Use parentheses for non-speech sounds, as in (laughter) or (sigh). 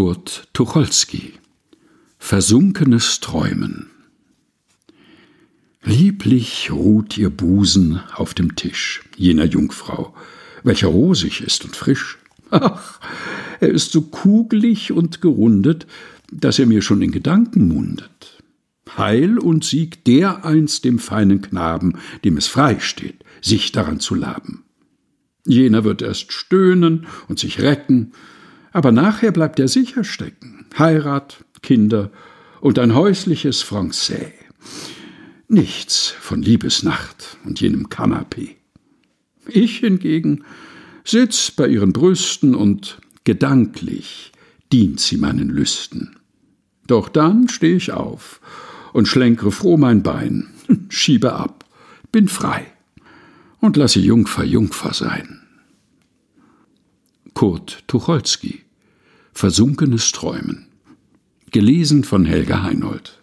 Kurt Tucholsky Versunkenes Träumen Lieblich ruht ihr Busen auf dem Tisch jener Jungfrau, welcher rosig ist und frisch. Ach, er ist so kugelig und gerundet, dass er mir schon in Gedanken mundet. Heil und Sieg dereinst dem feinen Knaben, dem es frei steht, sich daran zu laben. Jener wird erst stöhnen und sich recken, aber nachher bleibt er sicher stecken. Heirat, Kinder und ein häusliches Francais. Nichts von Liebesnacht und jenem Kanapee. Ich hingegen sitz bei ihren Brüsten und gedanklich dient sie meinen Lüsten. Doch dann steh ich auf und schlenkre froh mein Bein, (laughs) schiebe ab, bin frei und lasse Jungfer Jungfer sein. Kurt Tucholsky. Versunkenes Träumen. Gelesen von Helga Heinold